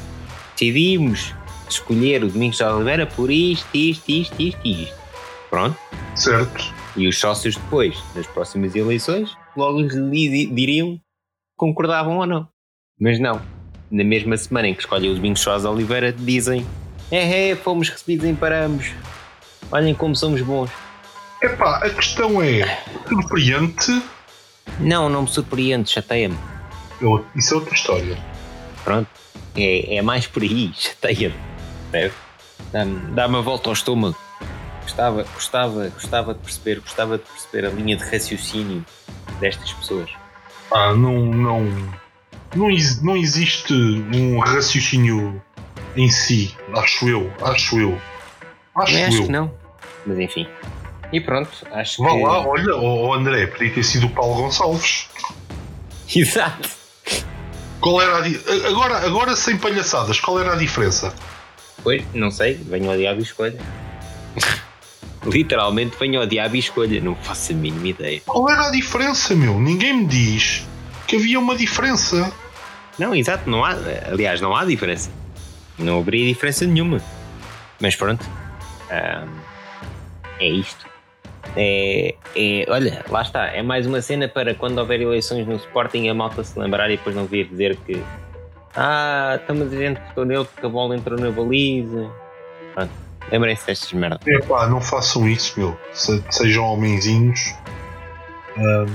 Decidimos escolher o Domingos Oliveira por isto, isto, isto, isto, isto. Pronto. Certo. E os sócios depois, nas próximas eleições, logo lhes diriam concordavam ou não. Mas não. Na mesma semana em que escolhem o Domingos Soares Oliveira, dizem é, é, fomos recebidos em paramos. Olhem como somos bons. Epá, a questão é surpreende Não, não me surpreende, chateia-me. Isso é outra história. Pronto. É, é mais por aí, chateia-me. Dá-me dá uma volta ao estômago. Gostava, gostava, gostava de perceber, gostava de perceber a linha de raciocínio destas pessoas. Ah, não, não, não, não existe um raciocínio em si, acho eu, acho eu. Acho, eu. acho que não, mas enfim. E pronto, acho Vá que. lá, olha, o oh André, podia ter sido o Paulo Gonçalves. Exato. Qual era a di... agora, agora sem palhaçadas, qual era a diferença? Pois, não sei, venho ao diabo e escolha. Literalmente venho ao diabo e escolha, não faço a mínima ideia. Qual era a diferença, meu? Ninguém me diz que havia uma diferença. Não, exato, não há. Aliás, não há diferença. Não haveria diferença nenhuma. Mas pronto. é isto. É, é, olha, lá está. É mais uma cena para quando houver eleições no Sporting a malta se lembrar e depois não vir dizer que. Ah, estamos a gente que estou nele porque a bola entrou na baliza. Pronto Lembrem-se destas merdas. É pá, não façam isso, meu. Se, sejam homenzinhos. Um,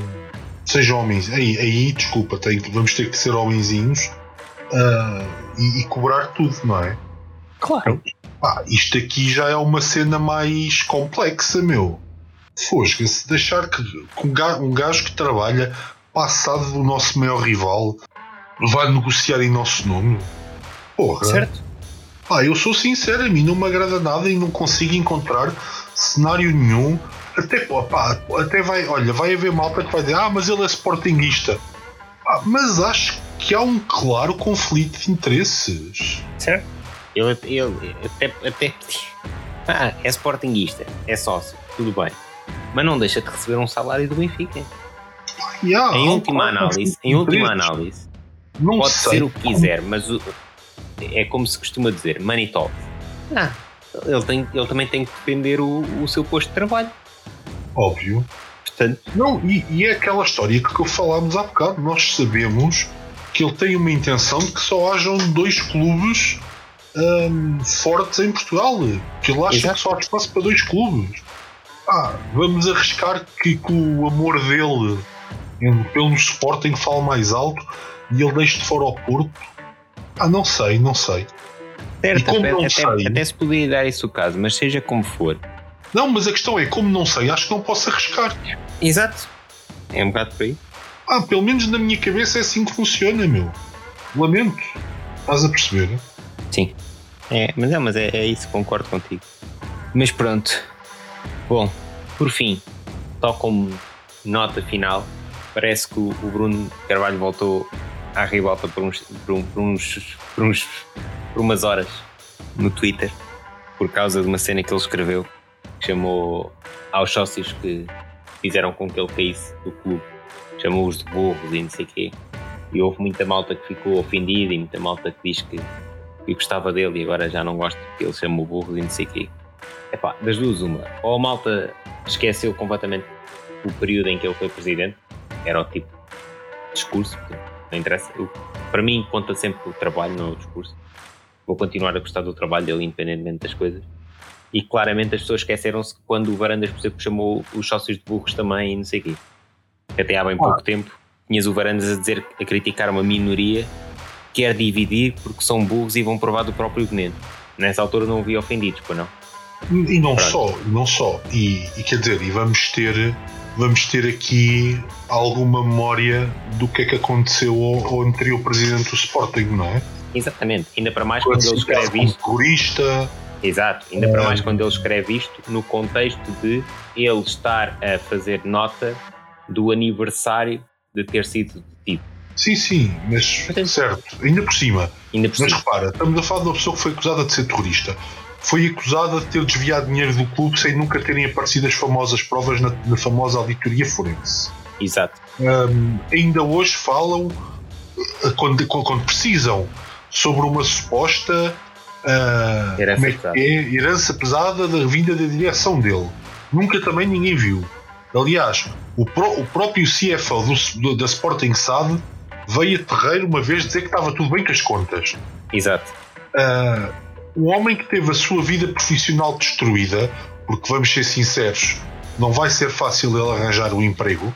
sejam homens. Aí, aí desculpa, tem, vamos ter que ser homenzinhos uh, e, e, cobrar tudo, não é? Claro. Pá, isto aqui já é uma cena mais complexa, meu. Fosga-se deixar que, que um gajo que trabalha passado do nosso maior rival vai negociar em nosso nome. Porra. Certo. Pá, eu sou sincero, a mim não me agrada nada e não consigo encontrar cenário nenhum. Até, pá, até vai, olha, vai haver malta que vai dizer, ah, mas ele é sportinguista. Pá, mas acho que há um claro conflito de interesses. Certo. Ele, ele até, até ah, é sportinguista, é sócio, tudo bem. Mas não deixa de receber um salário do Benfica. Yeah, em última claro, análise, em última análise, Não pode sei. ser o que quiser, mas o- é como se costuma dizer, money talk. Ah, ele, tem, ele também tem que defender o, o seu posto de trabalho. Óbvio. Portanto, Não, e, e é aquela história que falámos há bocado. Nós sabemos que ele tem uma intenção de que só hajam dois clubes hum, fortes em Portugal. Que ele acha Exato. que só há espaço para dois clubes. Ah, vamos arriscar que, que o amor dele em- pelo Sporting fale mais alto e ele deixe de fora ao Porto. Ah, não sei, não sei. certo, E como até, não até- sei? até se poderia dar isso o caso, mas seja como for. Não, mas a questão é, como não sei, acho que não posso arriscar. Exato. É um bocado por aí. Ah, pelo menos na minha cabeça é assim que funciona, meu. Lamento. Estás a perceber? Sim. É, mas é, mas é, é isso, concordo contigo. Mas pronto. Bom, por fim, só como nota final, parece que o, o Bruno Carvalho voltou à ribalta por uns, por, um- por uns, por uns por umas horas no Twitter por causa de uma cena que ele escreveu que chamou aos sócios que fizeram com que ele caísse do clube chamou-os de burros e não sei o quê e houve muita malta que ficou ofendida e muita malta que diz que gostava dele e agora já não gosto porque ele chama o burro e não sei o quê. Epá, das duas uma. Ou a malta esqueceu completamente o período em que ele foi presidente, era o tipo de discurso, portanto, não interessa. Eu- para mim conta sempre o trabalho, não o discurso. Vou continuar a gostar do trabalho dele independentemente das coisas. E claramente as pessoas esqueceram-se que quando o Varandas, por exemplo, chamou os sócios de burros também e não sei o quê. Até há bem pouco tempo tinhas o Varandas a dizer, a criticar uma minoria quer dividir porque são burros e vão provar do próprio veneno. Nessa altura não vi ofendidos, pois não? E não Pronto. só, não só. E, e quer dizer, e vamos ter, vamos ter aqui alguma memória do que é que aconteceu ao, ao anterior presidente do Sporting, não é? Exatamente, ainda para mais quando ele escreve isto. terrorista. Exato, ainda para É. mais quando ele escreve isto no contexto de ele estar a fazer nota do aniversário de ter sido detido. Sim, sim, mas Portanto- certo, ainda por cima. Ainda por Mas cima. repara, estamos a falar de uma pessoa que foi acusada de ser terrorista. Foi acusada de ter desviado dinheiro do clube sem nunca terem aparecido as famosas provas na, na famosa auditoria forense. Exato. Hum, ainda hoje falam, eh, quando, quando precisam, sobre uma suposta ah, Herança é pesada. é? herança pesada da vinda da direção dele. Nunca também ninguém viu. Aliás, o, pró- o próprio CFO do- do- da Sporting SAD veio a terreiro uma vez dizer que estava tudo bem com as contas. Exato. Ah, um homem que teve a sua vida profissional destruída, porque vamos ser sinceros, não vai ser fácil ele arranjar um emprego.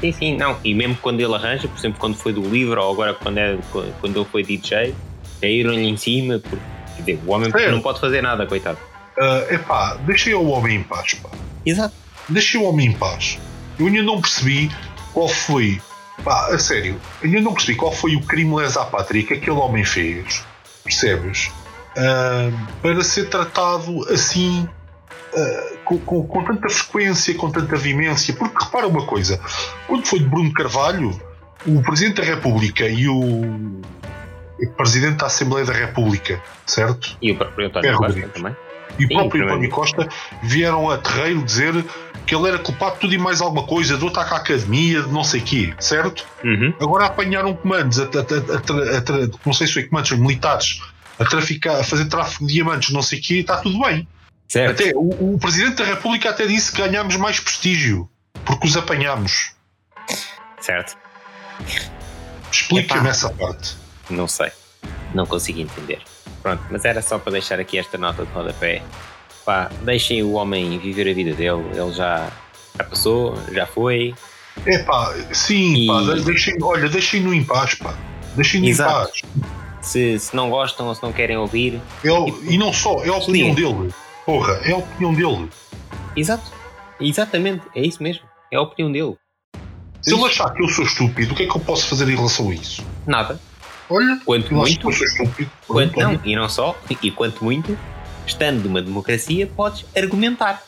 Sim, sim, não. E mesmo quando ele arranja, por exemplo, quando foi do livro ou agora quando, é, quando ele foi DJ, caíram-lhe em cima, porque quer dizer, o homem É. não pode fazer nada, coitado. Ah, epá, deixem o homem em paz, pá. Exato. Deixem o homem em paz. Eu ainda não percebi qual foi, pá, a sério, ainda não percebi qual foi o crime lesa pátria que aquele homem fez, percebes? Para ser tratado assim, ah, com, com- com tanta frequência, com tanta vimência. Porque repara uma coisa: quando foi de Bruno Carvalho, o Presidente da República e o Presidente da Assembleia da República, certo? E o próprio António É, Costa também. E o próprio. António Costa vieram a terreiro dizer que ele era culpado de tudo e mais alguma coisa, do ataque à academia, de não sei quê, certo? Uhum. Agora apanharam comandos, a, a- a- não sei se foi comandos militares, a, traficar, a fazer tráfico de diamantes, não sei o quê, e está tudo bem. Certo. Até, o, o Presidente da República até disse que ganhámos mais prestígio, porque os apanhámos. Certo. Explica-me essa parte. Não sei. Não consigo entender. Pronto, mas era só para deixar aqui esta nota de rodapé. Pá, deixem o homem viver a vida dele. Ele já, já passou, já foi. É pá, sim, E- pá, de- deixem, olha, deixem-no em paz, pá. Deixem-no em paz. Se, se não gostam ou se não querem ouvir. É o- e não só, é a opinião dele. Porra, é a opinião dele. Exato. Exatamente. É isso mesmo. É a opinião dele. Se ele achar que eu sou estúpido, o que é que eu posso fazer em relação a isso? Nada. Olha, Quanto eu acho que muito. eu sou estúpido. Quanto, não, e não só. E quanto muito, estando numa democracia, podes argumentar.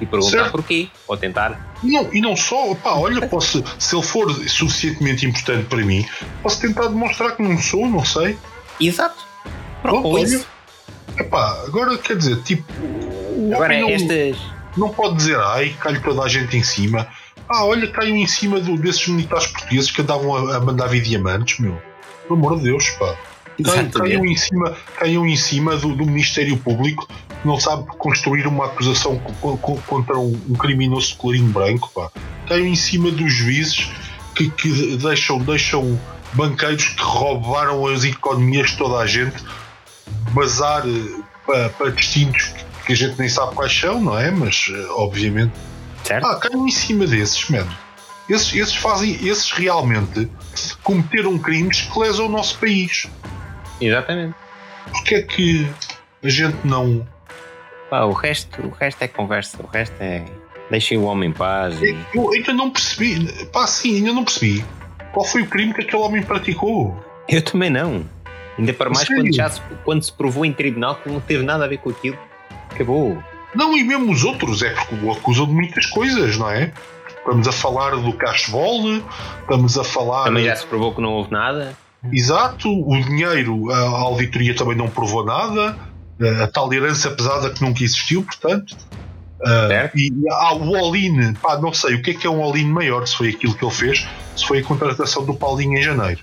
E perguntar Certo. porquê. Ou tentar. E não, e não só, pá, olha, posso, se ele for suficientemente importante para mim, posso tentar demonstrar que não sou, não sei. Exato. Olha. Epá, agora quer dizer, tipo. Agora, não, estas. não pode dizer, ai, cai toda a gente em cima. Ah, olha, caiu em cima do- desses militares portugueses que andavam a, a mandar vir diamantes, meu. Pelo amor de Deus, pá. Caiu em cima, caiu em cima do, do Ministério Público que não sabe construir uma acusação co- co- contra um, um criminoso de colorinho branco, pá. Caiu em cima dos juízes que, que deixam, deixam banqueiros que roubaram as economias de toda a gente bazar eh, para, para destinos que a gente nem sabe quais são, não é? Mas, eh, obviamente, Certo? ah, caiam em cima desses, mano. Esses, esses fazem, esses realmente cometeram crimes que lesam o nosso país. Exatamente. Porque é que a gente não. Pá, o, resto, o resto é conversa. O resto é. Deixem o homem em paz. E... Eu ainda não percebi. Pá, sim, ainda não percebi. Qual foi o crime que aquele homem praticou? Eu também não. Ainda para mais quando, já se, quando se provou em tribunal que não teve nada a ver com aquilo. Acabou. Não, e mesmo os outros, é porque o acusam de muitas coisas, não é? Estamos a falar do Cashball, estamos a falar. Também já se provou que não houve nada. Exato, o dinheiro, a auditoria também não provou nada, a tal herança pesada que nunca existiu, portanto. Ah, Certo. e há o all-in, pá, não sei o que é que é um all-in maior, se foi aquilo que ele fez, se foi a contratação do Paulinho em janeiro.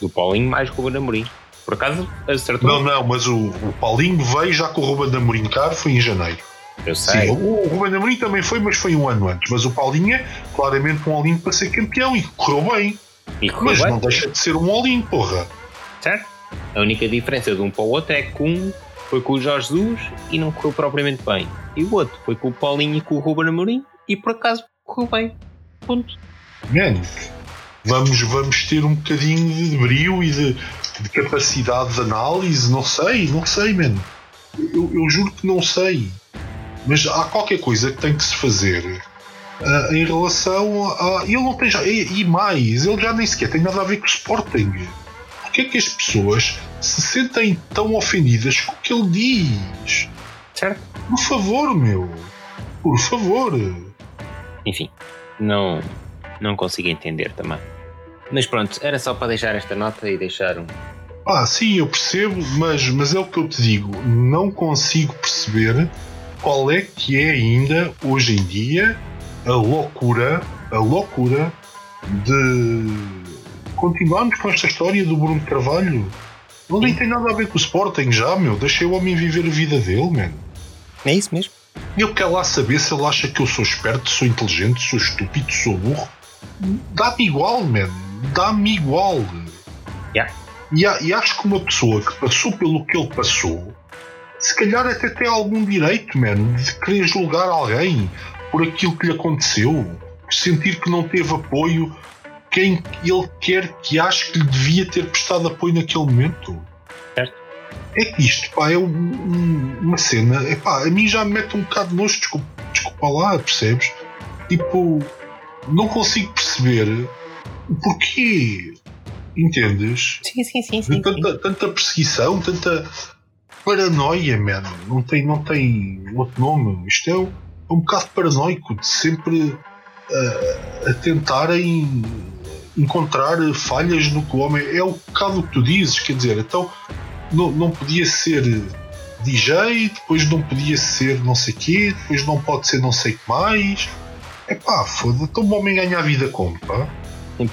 Do Paulinho mais com o Amorim. Por acaso acertou? Não, não, mas o, o Paulinho veio já com o Ruben Amorim caro, foi em janeiro. Eu Sim, sei. o, o Ruben Amorim também foi, mas foi um ano antes. Mas o Paulinho é claramente um all-in para ser campeão e correu bem. E correu Mas bem, não deixa de ser um all-in, porra. certo? A única diferença de um para o outro é que um foi com o Jorge Jesus e não correu propriamente bem. E o outro foi com o Paulinho e com o Ruben Amorim e por acaso correu bem. Ponto. Man, vamos, vamos ter um bocadinho de brio e de, de capacidade de análise, não sei, não sei, man. Eu, eu juro que não sei. Mas há qualquer coisa que tem que se fazer ah, em relação a. Ele não tem já. E, e mais, ele já nem sequer tem nada a ver com o Sporting. Porquê é que as pessoas se sentem tão ofendidas com o que ele diz? Certo? Por favor, meu. Por favor. Enfim, não, não consigo entender também. Mas pronto, era só para deixar esta nota e deixar um. Ah, sim, eu percebo, mas, mas é o que eu te digo. Não consigo perceber qual é que é ainda, hoje em dia, a loucura, a loucura de continuarmos com esta história do Bruno Carvalho. Não nem tem nada a ver com o Sporting já, meu. Deixei o homem viver a vida dele, mano. É isso mesmo? Eu quero lá saber se ele acha que eu sou esperto, sou inteligente, sou estúpido, sou burro. Dá-me igual, man. Dá-me igual. Yeah. E, a- e acho que uma pessoa que passou pelo que ele passou, se calhar até tem algum direito, man, de querer julgar alguém por aquilo que lhe aconteceu, por sentir que não teve apoio quem ele quer que ache que lhe devia ter prestado apoio naquele momento. Certo. É que isto, pá, é um- um- uma cena, é pá, a mim já me mete um bocado de nojo, desculpa, desculpa lá, percebes? Tipo, não consigo perceber o porquê, entendes? Sim, sim, sim. Sim, sim. tanta, tanta perseguição, tanta paranoia, man. Não tem, não tem outro nome. Isto é um, é um bocado paranoico de sempre ah, a tentarem encontrar falhas no que o homem. É um bocado o que tu dizes, quer dizer, então não, não podia ser DJ, depois não podia ser não sei quê, depois não pode ser não sei o que mais. É pá, foda-se, então o homem ganha a vida como, pá?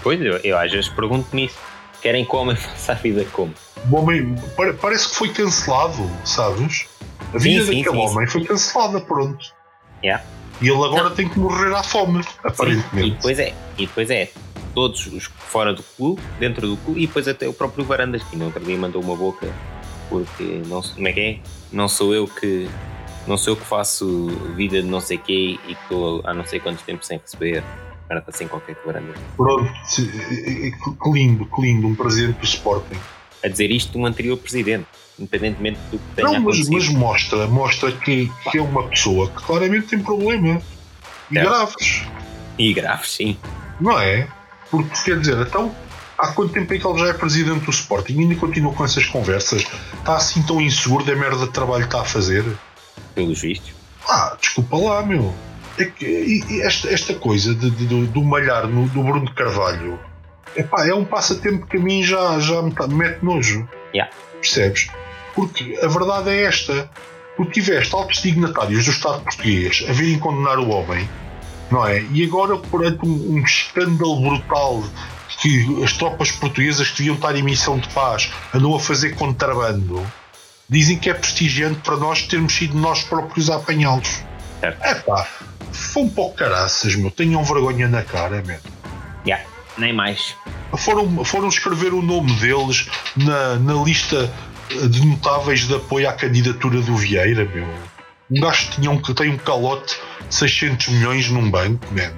Pois, eu, eu às vezes pergunto nisso. Querem que o homem faça a vida como? O homem pare- parece que foi cancelado, sabes? A Sim, vida sim, daquele sim, homem foi cancelada, pronto. Yeah. E ele agora tem que morrer à fome, Sim, aparentemente. E depois é, e depois é todos os fora do clube, dentro do clube, e depois até o próprio Varandas, que no outro dia mandou uma boca porque não como é que é? Não sou eu que não sou eu que faço vida de não sei quê e que estou há não sei quanto tempo sem receber. Agora está sem qualquer que Varandas. Pronto, que lindo, que lindo, um presidente do Sporting. A dizer isto um anterior presidente, independentemente do que tenha Não, mas, acontecido. mas mostra, mostra que, que é uma pessoa que claramente tem problema. E É. graves, E graves, sim. não é? Porque quer dizer, então há quanto tempo é que ele já é presidente do Sporting e ainda continua com essas conversas? Está assim tão inseguro da merda de trabalho que está a fazer? Pelos vistos. Ah, desculpa lá, meu. É que esta, esta coisa de, de- do, malhar no, do Bruno de Carvalho epá, é um passatempo que a mim já, já me, tá- me mete nojo. Yeah. Percebes? Porque a verdade é esta. Tu tiveste altos dignatários do Estado português a virem condenar o homem, não é? E agora, perante um, um escândalo brutal que as tropas portuguesas que deviam estar em missão de paz andam a fazer contrabando, dizem que é prestigiante para nós termos sido nós próprios a apanhá-los. É pá, foi um pouco caraças, meu. Tenham vergonha na cara, meu. Já, yeah, nem mais. Foram, foram escrever o nome deles na, na lista de notáveis de apoio à candidatura do Vieira, meu. Um gajo que, tinha um, que tem um calote 600 milhões num banco, man.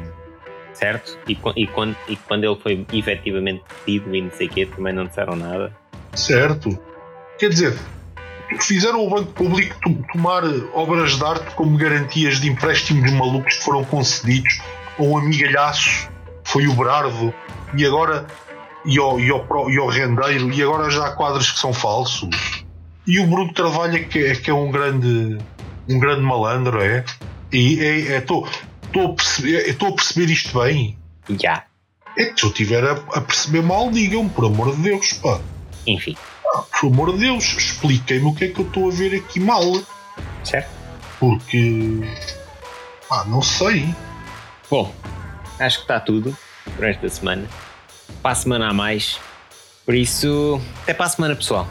Certo? E, e, quando, e quando ele foi efetivamente pedido e não sei o quê, também não disseram nada. Certo. Quer dizer, fizeram o Banco Público tomar obras de arte como garantias de empréstimos malucos que foram concedidos a um amigalhaço, foi o Brardo, e agora e ao, e ao, e ao rendeiro, e agora já há quadros que são falsos. E o Bruno Travalha que é, que é um grande um grande malandro, é? E estou é, é, a, perceber, a perceber isto bem. Já. Yeah. É que se eu estiver a, a, perceber mal, digam por amor de Deus, pá. Enfim. Ah, por amor de Deus, expliquem-me o que é que eu estou a ver aqui mal. Certo. Porque. Ah, não sei. Bom, acho que está tudo por esta semana para a semana a mais. Por isso, até para a semana, pessoal.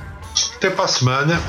Até para a semana.